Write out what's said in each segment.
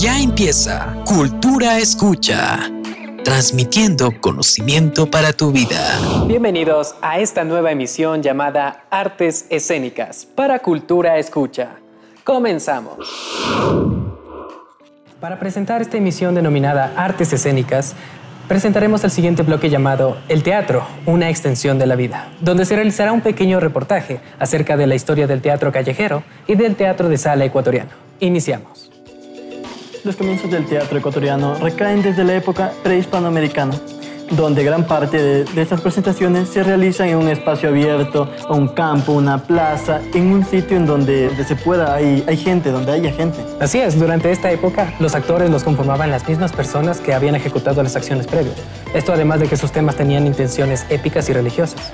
Ya empieza Cultura Escucha, transmitiendo conocimiento para tu vida. Bienvenidos a esta nueva emisión llamada Artes Escénicas para Cultura Escucha. Comenzamos. Para presentar esta emisión denominada Artes Escénicas, presentaremos el siguiente bloque llamado El teatro, una extensión de la vida, donde se realizará un pequeño reportaje acerca de la historia del teatro callejero y del teatro de sala ecuatoriano. Iniciamos. Los comienzos del teatro ecuatoriano recaen desde la época prehispanoamericana, donde gran parte de, estas presentaciones se realizan en un espacio abierto, un campo, una plaza, en un sitio en donde, se pueda, hay, hay gente, donde haya gente. Así es, durante esta época los actores los conformaban las mismas personas que habían ejecutado las acciones previas. Esto además de que sus temas tenían intenciones épicas y religiosas.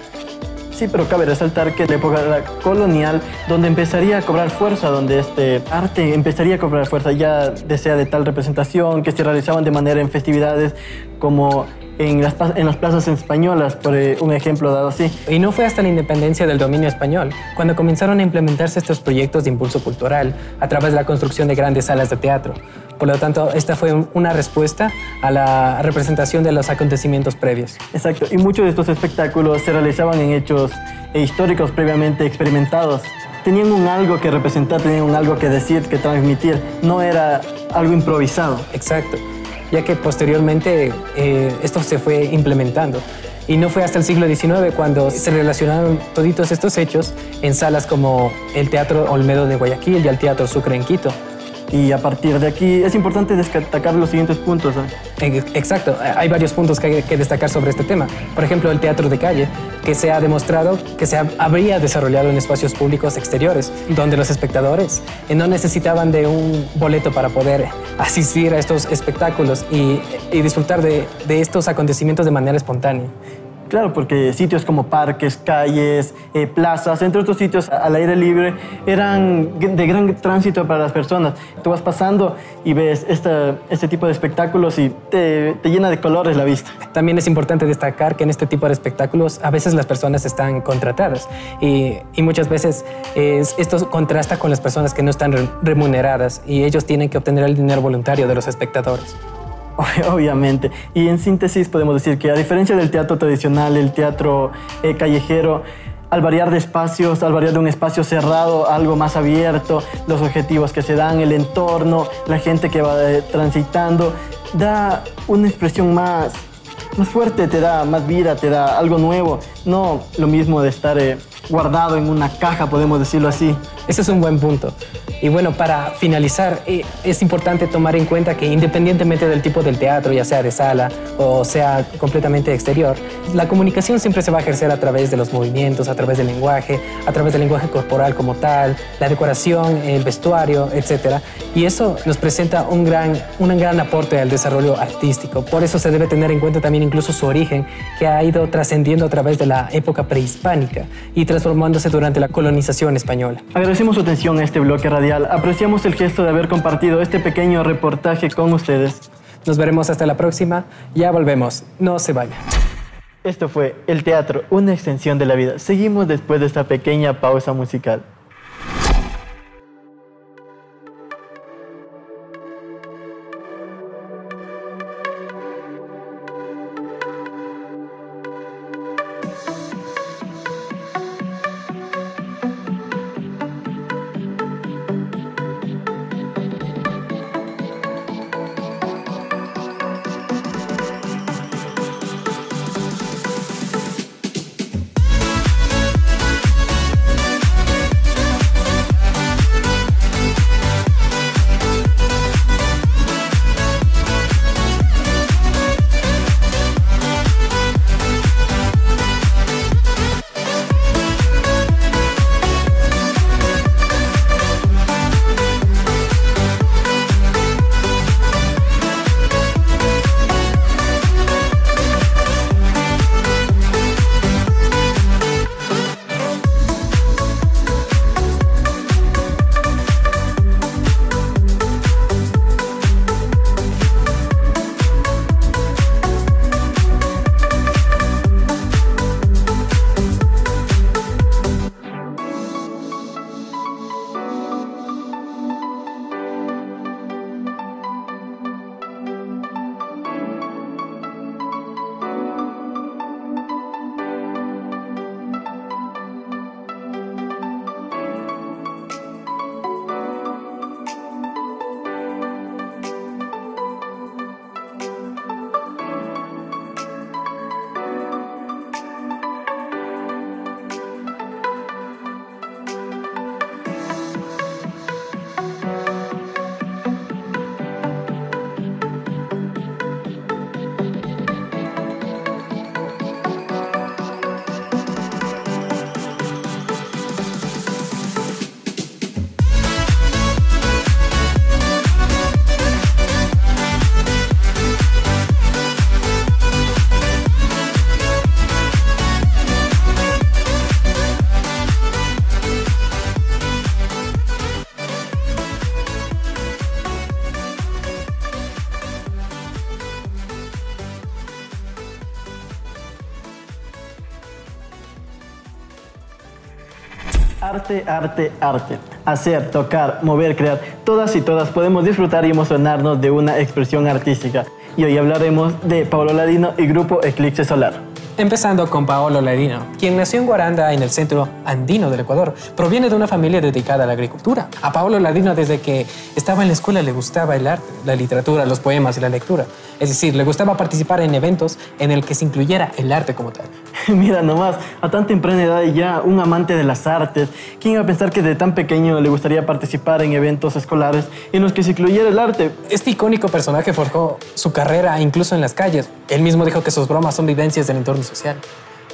Sí, pero cabe resaltar que la época colonial, donde empezaría a cobrar fuerza, donde este arte empezaría a cobrar fuerza, ya desea de tal representación, que se realizaban de manera en festividades como en las, en las plazas españolas, por eh, un ejemplo dado así. Y no fue hasta la independencia del dominio español cuando comenzaron a implementarse estos proyectos de impulso cultural a través de la construcción de grandes salas de teatro. Por lo tanto, esta fue una respuesta a la representación de los acontecimientos previos. Exacto, y muchos de estos espectáculos se realizaban en hechos históricos previamente experimentados. Tenían un algo que representar, tenían un algo que decir, que transmitir, no era algo improvisado. Exacto, ya que posteriormente eh, esto se fue implementando. Y no fue hasta el siglo XIX cuando se relacionaron toditos estos hechos en salas como el Teatro Olmedo de Guayaquil y el Teatro Sucre en Quito. Y a partir de aquí es importante destacar los siguientes puntos. Exacto, hay varios puntos que hay que destacar sobre este tema. Por ejemplo, el teatro de calle, que se ha demostrado que se habría desarrollado en espacios públicos exteriores, donde los espectadores no necesitaban de un boleto para poder asistir a estos espectáculos y, disfrutar de, de estos acontecimientos de manera espontánea. Claro, porque sitios como parques, calles, eh, plazas, entre otros sitios al aire libre, eran de gran tránsito para las personas. Tú vas pasando y ves este tipo de espectáculos y te, llena de colores la vista. También es importante destacar que en este tipo de espectáculos a veces las personas están contratadas y, muchas veces esto contrasta con las personas que no están remuneradas y ellos tienen que obtener el dinero voluntario de los espectadores. Obviamente. Y en síntesis podemos decir que a diferencia del teatro tradicional, el teatro eh, callejero, al variar de espacios, al variar de un espacio cerrado algo más abierto, los objetivos que se dan, el entorno, la gente que va eh, transitando, da una expresión más, más fuerte, te da más vida, te da algo nuevo. No lo mismo de estar eh, guardado en una caja, podemos decirlo así. Ese es un buen punto. Y bueno, para finalizar, eh, es importante tomar en cuenta que independientemente del tipo del teatro, ya sea de sala o sea completamente exterior, la comunicación siempre se va a ejercer a través de los movimientos, a través del lenguaje, a través del lenguaje corporal como tal, la decoración, el vestuario, etc. Y eso nos presenta un gran, un gran aporte al desarrollo artístico. Por eso se debe tener en cuenta también incluso su origen, que ha ido trascendiendo a través de la época prehispánica y transformándose durante la colonización española. Agradecemos su atención a este bloque radial Apreciamos el gesto de haber compartido este pequeño reportaje con ustedes. Nos veremos hasta la próxima. Ya volvemos. No se vayan. Esto fue El Teatro, una extensión de la vida. Seguimos después de esta pequeña pausa musical. Arte, arte, arte. Hacer, tocar, mover, crear. Todas y todas podemos disfrutar y emocionarnos de una expresión artística. Y hoy hablaremos de Pablo Ladino y Grupo Eclipse Solar. Empezando con Paolo Ladino, quien nació en Guaranda, en el centro andino del Ecuador. Proviene de una familia dedicada a la agricultura. A Paolo Ladino, desde que estaba en la escuela, le gustaba el arte, la literatura, los poemas y la lectura. Es decir, le gustaba participar en eventos en el que se incluyera el arte como tal. Mira nomás, a tan temprana edad ya un amante de las artes. ¿Quién iba a pensar que de tan pequeño le gustaría participar en eventos escolares en los que se incluyera el arte? Este icónico personaje forjó su carrera incluso en las calles. Él mismo dijo que sus bromas son vivencias del entorno social.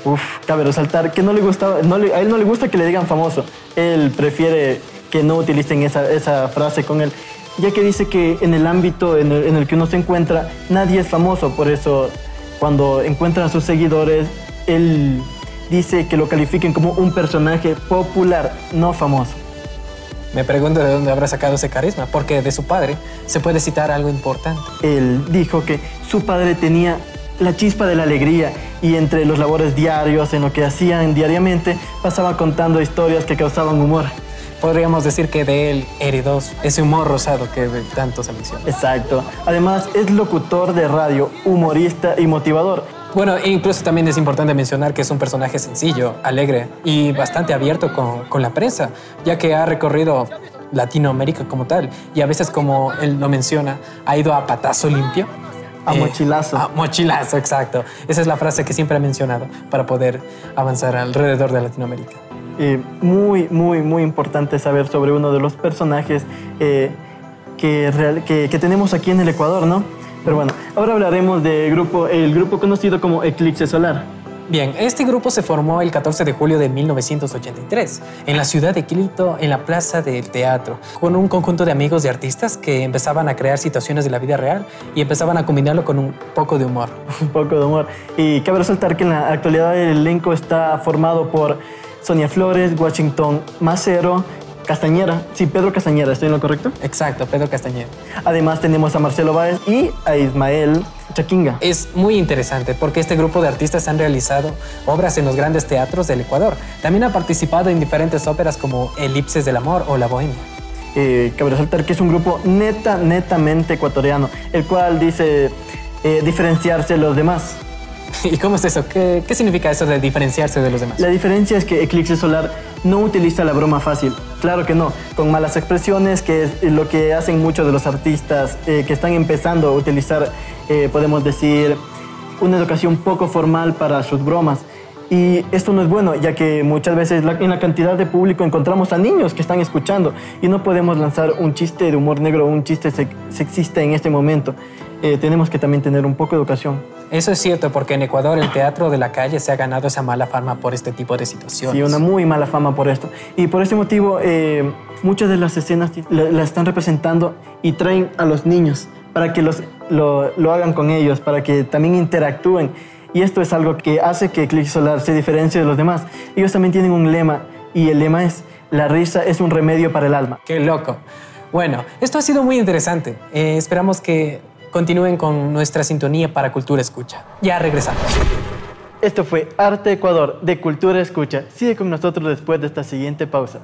Uf, cabe resaltar que no le gusta, no le- a él no le gusta que le digan famoso. Él prefiere que no utilicen esa, esa frase con él, ya que dice que en el ámbito en el, en el que uno se encuentra, nadie es famoso. Por eso, cuando encuentran a sus seguidores, él dice que lo califiquen como un personaje popular, no famoso. Me pregunto de dónde habrá sacado ese carisma, porque de su padre se puede citar algo importante. Él dijo que su padre tenía la chispa de la alegría y entre los labores diarios, en lo que hacían diariamente, pasaba contando historias que causaban humor. Podríamos decir que de él heredó ese humor rosado que tanto se menciona. Exacto. Además, es locutor de radio, humorista y motivador. Bueno, e incluso también es importante mencionar que es un personaje sencillo, alegre y bastante abierto con, con la prensa, ya que ha recorrido Latinoamérica como tal y a veces, como él lo menciona, ha ido a patazo limpio. A mochilazo. A mochilazo, exacto. Esa es la frase que siempre ha mencionado para poder avanzar alrededor de Latinoamérica. Eh, muy, muy, muy importante saber sobre uno de los personajes eh, que, real- que, que tenemos aquí en el Ecuador, ¿no? Pero bueno, ahora hablaremos del grupo, el grupo conocido como Eclipse Solar. Bien, este grupo se formó el 14 de julio de 1983 en la ciudad de Quito, en la Plaza del Teatro, con un conjunto de amigos y artistas que empezaban a crear situaciones de la vida real y empezaban a combinarlo con un poco de humor. un poco de humor. Y cabe resaltar que en la actualidad el elenco está formado por Sonia Flores, Washington Macero, Castañera. Sí, Pedro Castañera, ¿estoy en lo correcto? Exacto, Pedro Castañeda. Además tenemos a Marcelo Báez y a Ismael Chaquinga. Es muy interesante porque este grupo de artistas han realizado obras en los grandes teatros del Ecuador. También ha participado en diferentes óperas como Elipses del Amor o La Bohemia. Eh, cabe resaltar que es un grupo neta, netamente ecuatoriano, el cual dice eh, diferenciarse de los demás. ¿Y cómo es eso? ¿Qué, qué significa eso de diferenciarse de los demás? La diferencia es que Eclipse Solar no utiliza la broma fácil. Claro que no, con malas expresiones, que es lo que hacen muchos de los artistas eh, que están empezando a utilizar, eh, podemos decir, una educación poco formal para sus bromas. Y esto no es bueno, ya que muchas veces en la cantidad de público encontramos a niños que están escuchando y no podemos lanzar un chiste de humor negro o un chiste sex- sexista en este momento. Eh, tenemos que también tener un poco de educación. Eso es cierto porque en Ecuador el teatro de la calle se ha ganado esa mala fama por este tipo de situaciones. Sí, una muy mala fama por esto. Y por este motivo, eh, muchas de las escenas la, la están representando y traen a los niños para que los, lo, lo hagan con ellos, para que también interactúen. Y esto es algo que hace que Click Solar se diferencie de los demás. Ellos también tienen un lema y el lema es, la risa es un remedio para el alma. Qué loco. Bueno, esto ha sido muy interesante. Eh, esperamos que continúen con nuestra sintonía para Cultura Escucha. Ya regresamos. Esto fue Arte Ecuador de Cultura Escucha. Sigue con nosotros después de esta siguiente pausa.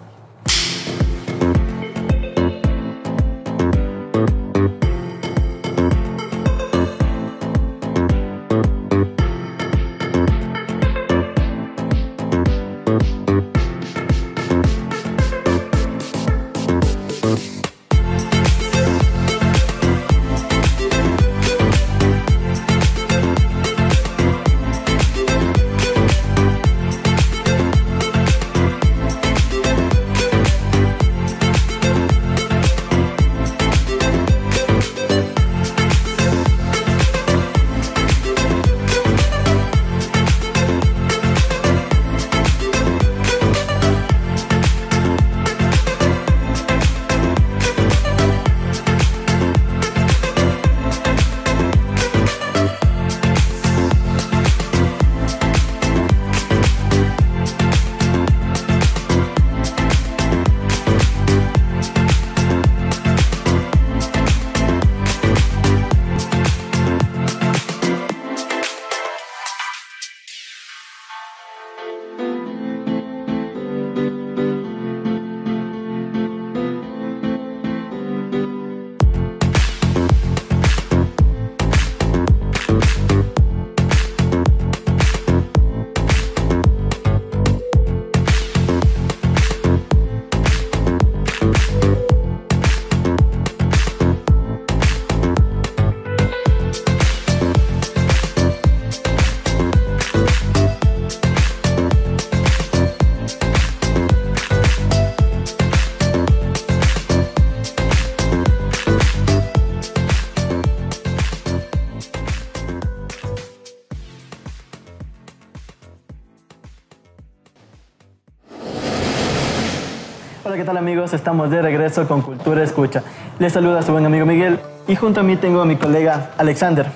Amigos? Estamos de regreso con Cultura Escucha. Les saluda su buen amigo Miguel y junto a mí tengo a mi colega Alexander.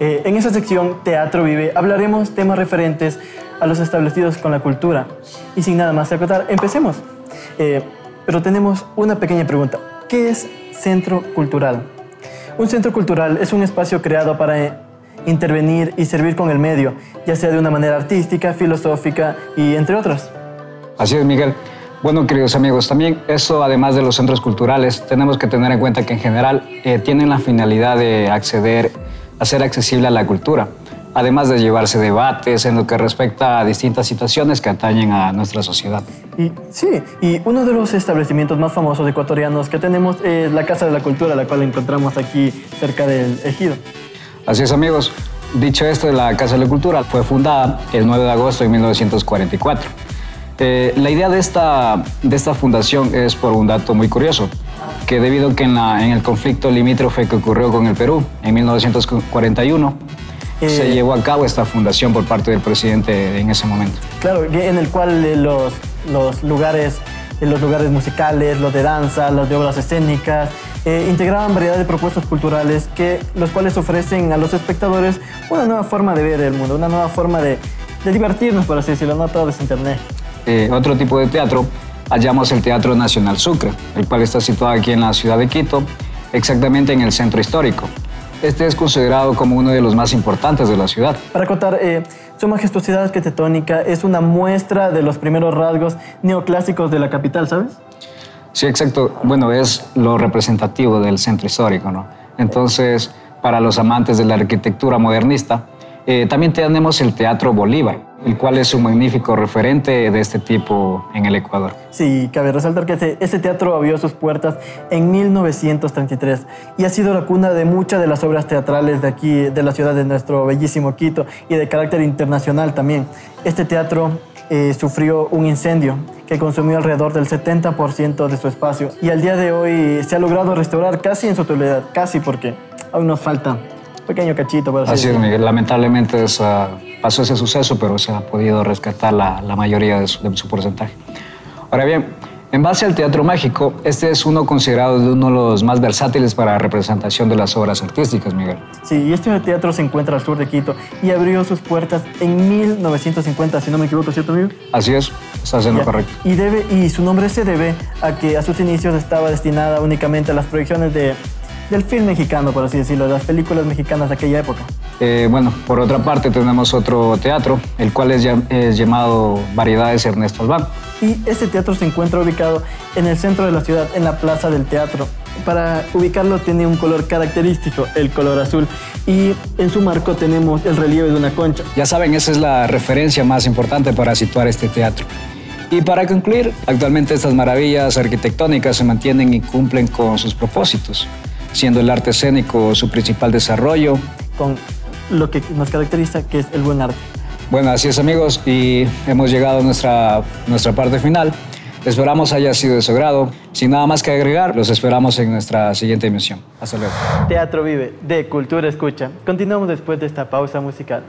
Eh, en esta sección Teatro Vive hablaremos temas referentes a los establecidos con la cultura. Y sin nada más que acotar, empecemos. Eh, pero tenemos una pequeña pregunta. ¿Qué es centro cultural? Un centro cultural es un espacio creado para intervenir y servir con el medio, ya sea de una manera artística, filosófica y entre otras. Así es, Miguel. Bueno, queridos amigos, también eso, además de los centros culturales, tenemos que tener en cuenta que en general eh, tienen la finalidad de acceder, a ser accesible a la cultura, además de llevarse debates en lo que respecta a distintas situaciones que atañen a nuestra sociedad. Y sí, y uno de los establecimientos más famosos ecuatorianos que tenemos es la Casa de la Cultura, la cual encontramos aquí cerca del ejido. Así es, amigos. Dicho esto, la Casa de la Cultura fue fundada el 9 de agosto de 1944 eh, la idea de esta, de esta fundación es por un dato muy curioso, que debido a que en, la, en el conflicto limítrofe que ocurrió con el Perú en 1941, se eh, llevó a cabo esta fundación por parte del presidente en ese momento. Claro, en el cual eh, los, los lugares los lugares musicales, los de danza, los de obras escénicas, integraban variedad de propuestas culturales que, los cuales ofrecen a los espectadores una nueva forma de ver el mundo, una nueva forma de, de divertirnos, por así decirlo, no todo es internet. Eh, otro tipo de teatro, hallamos el Teatro Nacional Sucre, el cual está situado aquí en la ciudad de Quito, exactamente en el centro histórico. Este es considerado como uno de los más importantes de la ciudad. Para contar, eh, su majestuosidad arquitectónica es una muestra de los primeros rasgos neoclásicos de la capital, ¿sabes? Sí, exacto. Bueno, es lo representativo del centro histórico, ¿no? Entonces, para los amantes de la arquitectura modernista, eh, también tenemos el Teatro Bolívar, el cual es un magnífico referente de este tipo en el Ecuador. Sí, cabe resaltar que este, teatro abrió sus puertas en 1933 y ha sido la cuna de muchas de las obras teatrales de aquí, de la ciudad de nuestro bellísimo Quito y de carácter internacional también. Este teatro eh, sufrió un incendio que consumió alrededor del 70% de su espacio y al día de hoy se ha logrado restaurar casi en su totalidad, casi porque aún nos falta pequeño cachito. Por así, es, Miguel. Lamentablemente pasó ese suceso, pero se ha podido rescatar la, la mayoría de su, de su, porcentaje. Ahora bien, en base al teatro mágico, este es uno considerado de uno de los más versátiles para la representación de las obras artísticas, Miguel. Sí, y este teatro se encuentra al sur de Quito y abrió sus puertas en 1950, si no me equivoco, ¿cierto, amigo? Así es, está haciendo correcto. Y, debe, y su nombre se debe a que a sus inicios estaba destinada únicamente a las proyecciones de del film mexicano, por así decirlo, de las películas mexicanas de aquella época. Eh, bueno, por otra parte tenemos otro teatro, el cual es, es, llamado Variedades Ernesto Albán. Y este teatro se encuentra ubicado en el centro de la ciudad, en la Plaza del Teatro. Para ubicarlo tiene un color característico, el color azul, y en su marco tenemos el relieve de una concha. Ya saben, esa es la referencia más importante para situar este teatro. Y para concluir, actualmente estas maravillas arquitectónicas se mantienen y cumplen con sus propósitos siendo el arte escénico su principal desarrollo. Con lo que nos caracteriza, que es el buen arte. Bueno, así es amigos, y hemos llegado a nuestra, nuestra parte final. Esperamos haya sido de su grado. Sin nada más que agregar, los esperamos en nuestra siguiente emisión. Hasta luego. Teatro Vive, de Cultura Escucha. Continuamos después de esta pausa musical.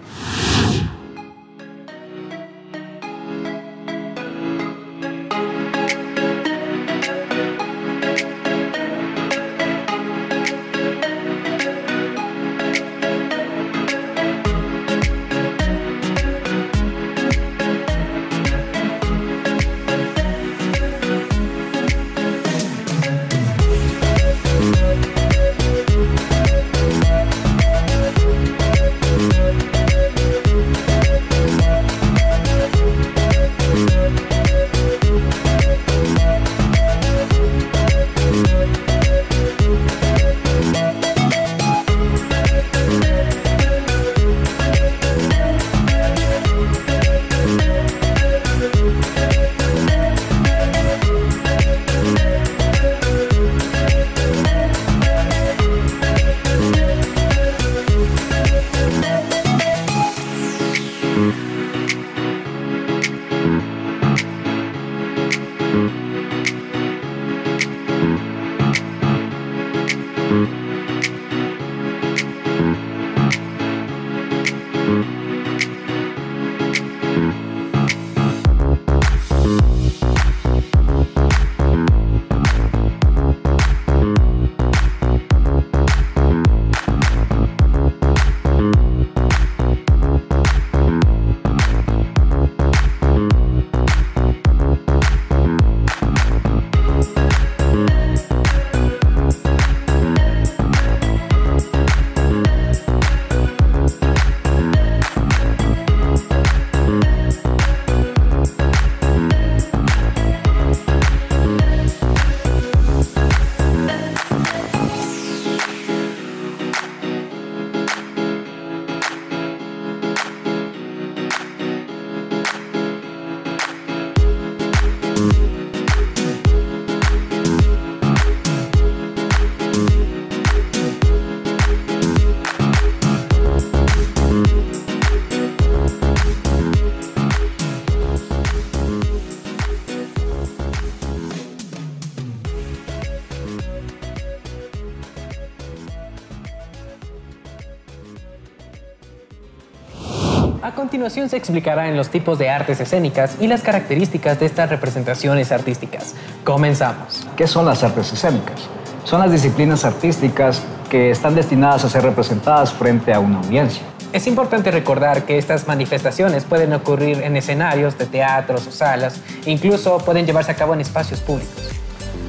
Continuación se explicará en los tipos de artes escénicas y las características de estas representaciones artísticas. Comenzamos. ¿Qué son las artes escénicas? Son las disciplinas artísticas que están destinadas a ser representadas frente a una audiencia. Es importante recordar que estas manifestaciones pueden ocurrir en escenarios de teatros o salas, e incluso pueden llevarse a cabo en espacios públicos.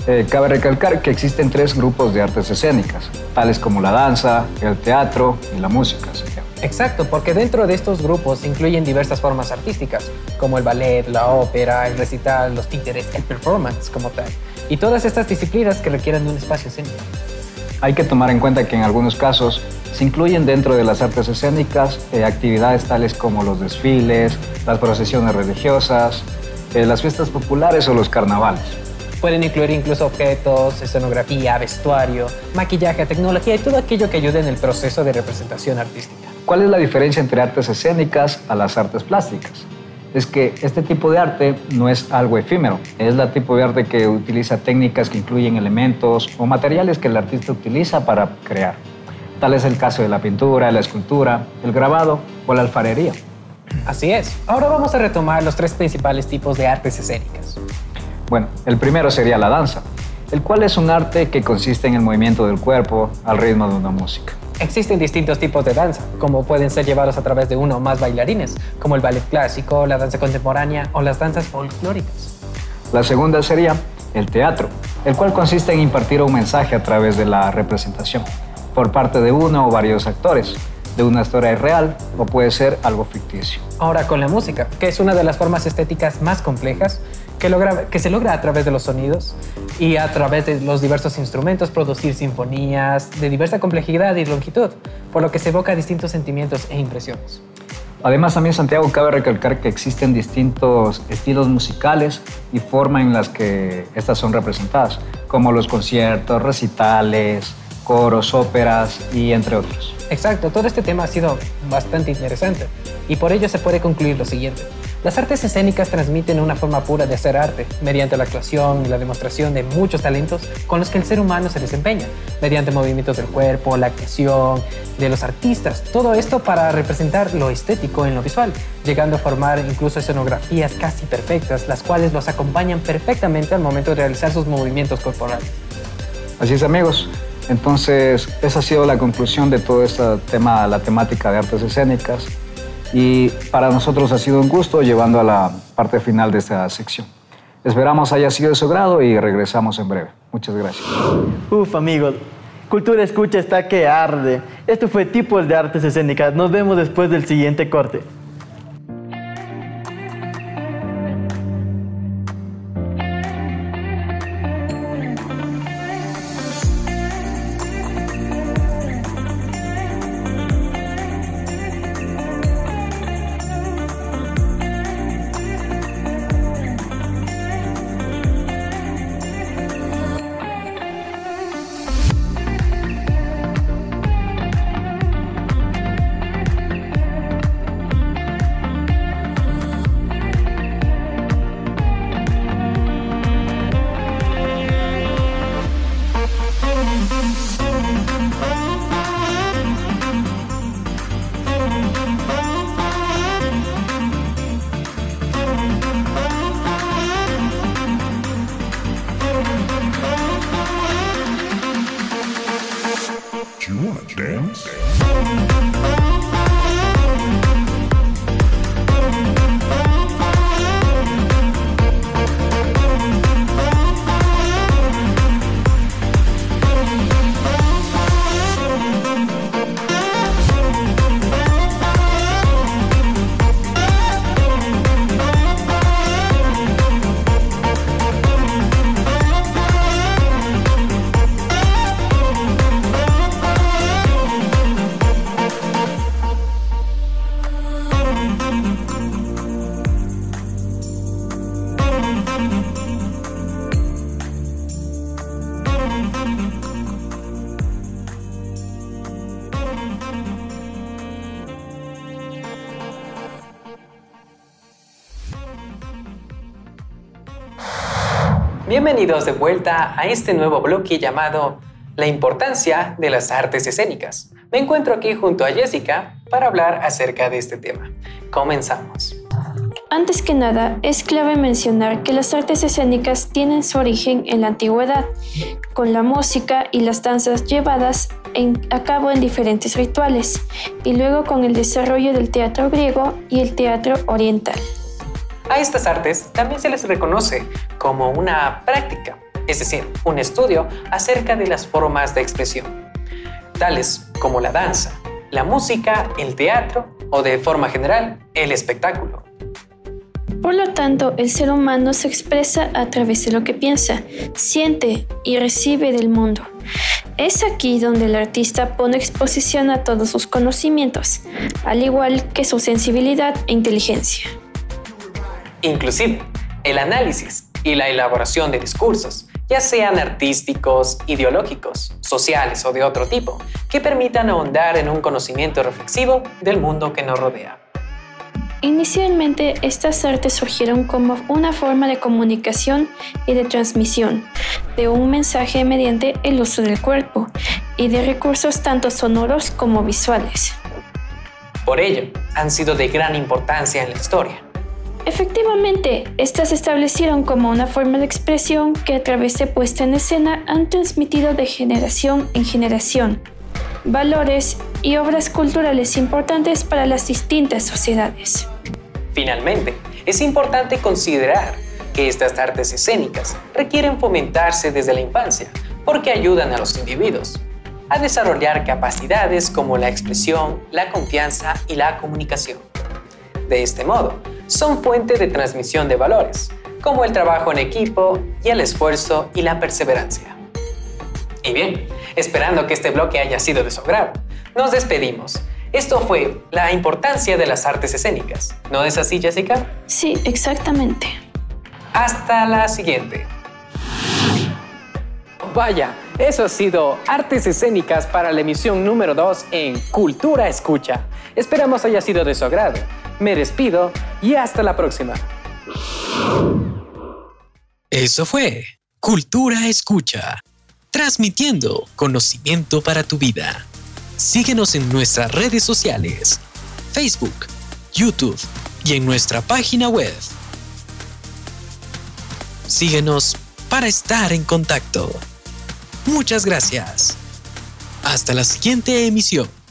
Eh, cabe recalcar que existen tres grupos de artes escénicas, tales como la danza, el teatro y la música. Exacto, porque dentro de estos grupos se incluyen diversas formas artísticas, como el ballet, la ópera, el recital, los títeres, el performance como tal, y todas estas disciplinas que requieren de un espacio escénico. Hay que tomar en cuenta que en algunos casos se incluyen dentro de las artes escénicas eh, actividades tales como los desfiles, las procesiones religiosas, eh, las fiestas populares o los carnavales. Pueden incluir incluso objetos, escenografía, vestuario, maquillaje, tecnología y todo aquello que ayude en el proceso de representación artística. ¿Cuál es la diferencia entre artes escénicas a las artes plásticas? Es que este tipo de arte no es algo efímero, es el tipo de arte que utiliza técnicas que incluyen elementos o materiales que el artista utiliza para crear. Tal es el caso de la pintura, la escultura, el grabado o la alfarería. Así es. Ahora vamos a retomar los tres principales tipos de artes escénicas. Bueno, el primero sería la danza, el cual es un arte que consiste en el movimiento del cuerpo al ritmo de una música. Existen distintos tipos de danza, como pueden ser llevados a través de uno o más bailarines, como el ballet clásico, la danza contemporánea o las danzas folclóricas. La segunda sería el teatro, el cual consiste en impartir un mensaje a través de la representación, por parte de uno o varios actores, de una historia real o puede ser algo ficticio. Ahora con la música, que es una de las formas estéticas más complejas que, se logra a través de los sonidos y a través de los diversos instrumentos producir sinfonías de diversa complejidad y longitud, por lo que se evoca distintos sentimientos e impresiones. Además, también Santiago cabe recalcar que existen distintos estilos musicales y forma en las que estas son representadas, como los conciertos, recitales, coros, óperas y entre otros. Exacto, todo este tema ha sido bastante interesante y por ello se puede concluir lo siguiente. Las artes escénicas transmiten una forma pura de hacer arte, mediante la actuación y la demostración de muchos talentos con los que el ser humano se desempeña, mediante movimientos del cuerpo, la actuación de los artistas, todo esto para representar lo estético en lo visual, llegando a formar incluso escenografías casi perfectas, las cuales los acompañan perfectamente al momento de realizar sus movimientos corporales. Así es amigos, entonces, esa ha sido la conclusión de todo este tema, la temática de artes escénicas. Y para nosotros ha sido un gusto llevando a la parte final de esta sección. Esperamos haya sido de su grado y regresamos en breve. Muchas gracias. Uf, amigos. Cultura Escucha está que arde. Esto fue Tipos de Artes Escénicas. Nos vemos después del siguiente corte. you wanna dance? dance. Bienvenidos de vuelta a este nuevo bloque llamado La importancia de las artes escénicas. Me encuentro aquí junto a Jessica para hablar acerca de este tema. Comenzamos. Antes que nada, es clave mencionar que las artes escénicas tienen su origen en la antigüedad, con la música y las danzas llevadas a cabo en diferentes rituales, y luego con el desarrollo del teatro griego y el teatro oriental. A estas artes también se les reconoce como una práctica, es decir, un estudio acerca de las formas de expresión, tales como la danza, la música, el teatro o de forma general, el espectáculo. Por lo tanto, el ser humano se expresa a través de lo que piensa, siente y recibe del mundo. Es aquí donde el artista pone exposición a todos sus conocimientos, al igual que su sensibilidad e inteligencia. Inclusive, el análisis y la elaboración de discursos, ya sean artísticos, ideológicos, sociales o de otro tipo, que permitan ahondar en un conocimiento reflexivo del mundo que nos rodea. Inicialmente, estas artes surgieron como una forma de comunicación y de transmisión de un mensaje mediante el uso del cuerpo y de recursos tanto sonoros como visuales. Por ello, han sido de gran importancia en la historia. Efectivamente, estas se establecieron como una forma de expresión que a través de puesta en escena han transmitido de generación en generación valores y obras culturales importantes para las distintas sociedades. Finalmente, es importante considerar que estas artes escénicas requieren fomentarse desde la infancia porque ayudan a los individuos a desarrollar capacidades como la expresión, la confianza y la comunicación. De este modo, son fuente de transmisión de valores, como el trabajo en equipo y el esfuerzo y la perseverancia. Y bien, esperando que este bloque haya sido de su agrado, nos despedimos esto fue la importancia de las artes escénicas. ¿No es así, Jessica? Sí, exactamente. Hasta la siguiente. Vaya, eso ha sido Artes Escénicas para la emisión número 2 en Cultura Escucha. Esperamos haya sido de su agrado. Me despido y hasta la próxima. Eso fue Cultura Escucha, transmitiendo conocimiento para tu vida. Síguenos en nuestras redes sociales, Facebook, YouTube y en nuestra página web. Síguenos para estar en contacto. Muchas gracias. Hasta la siguiente emisión.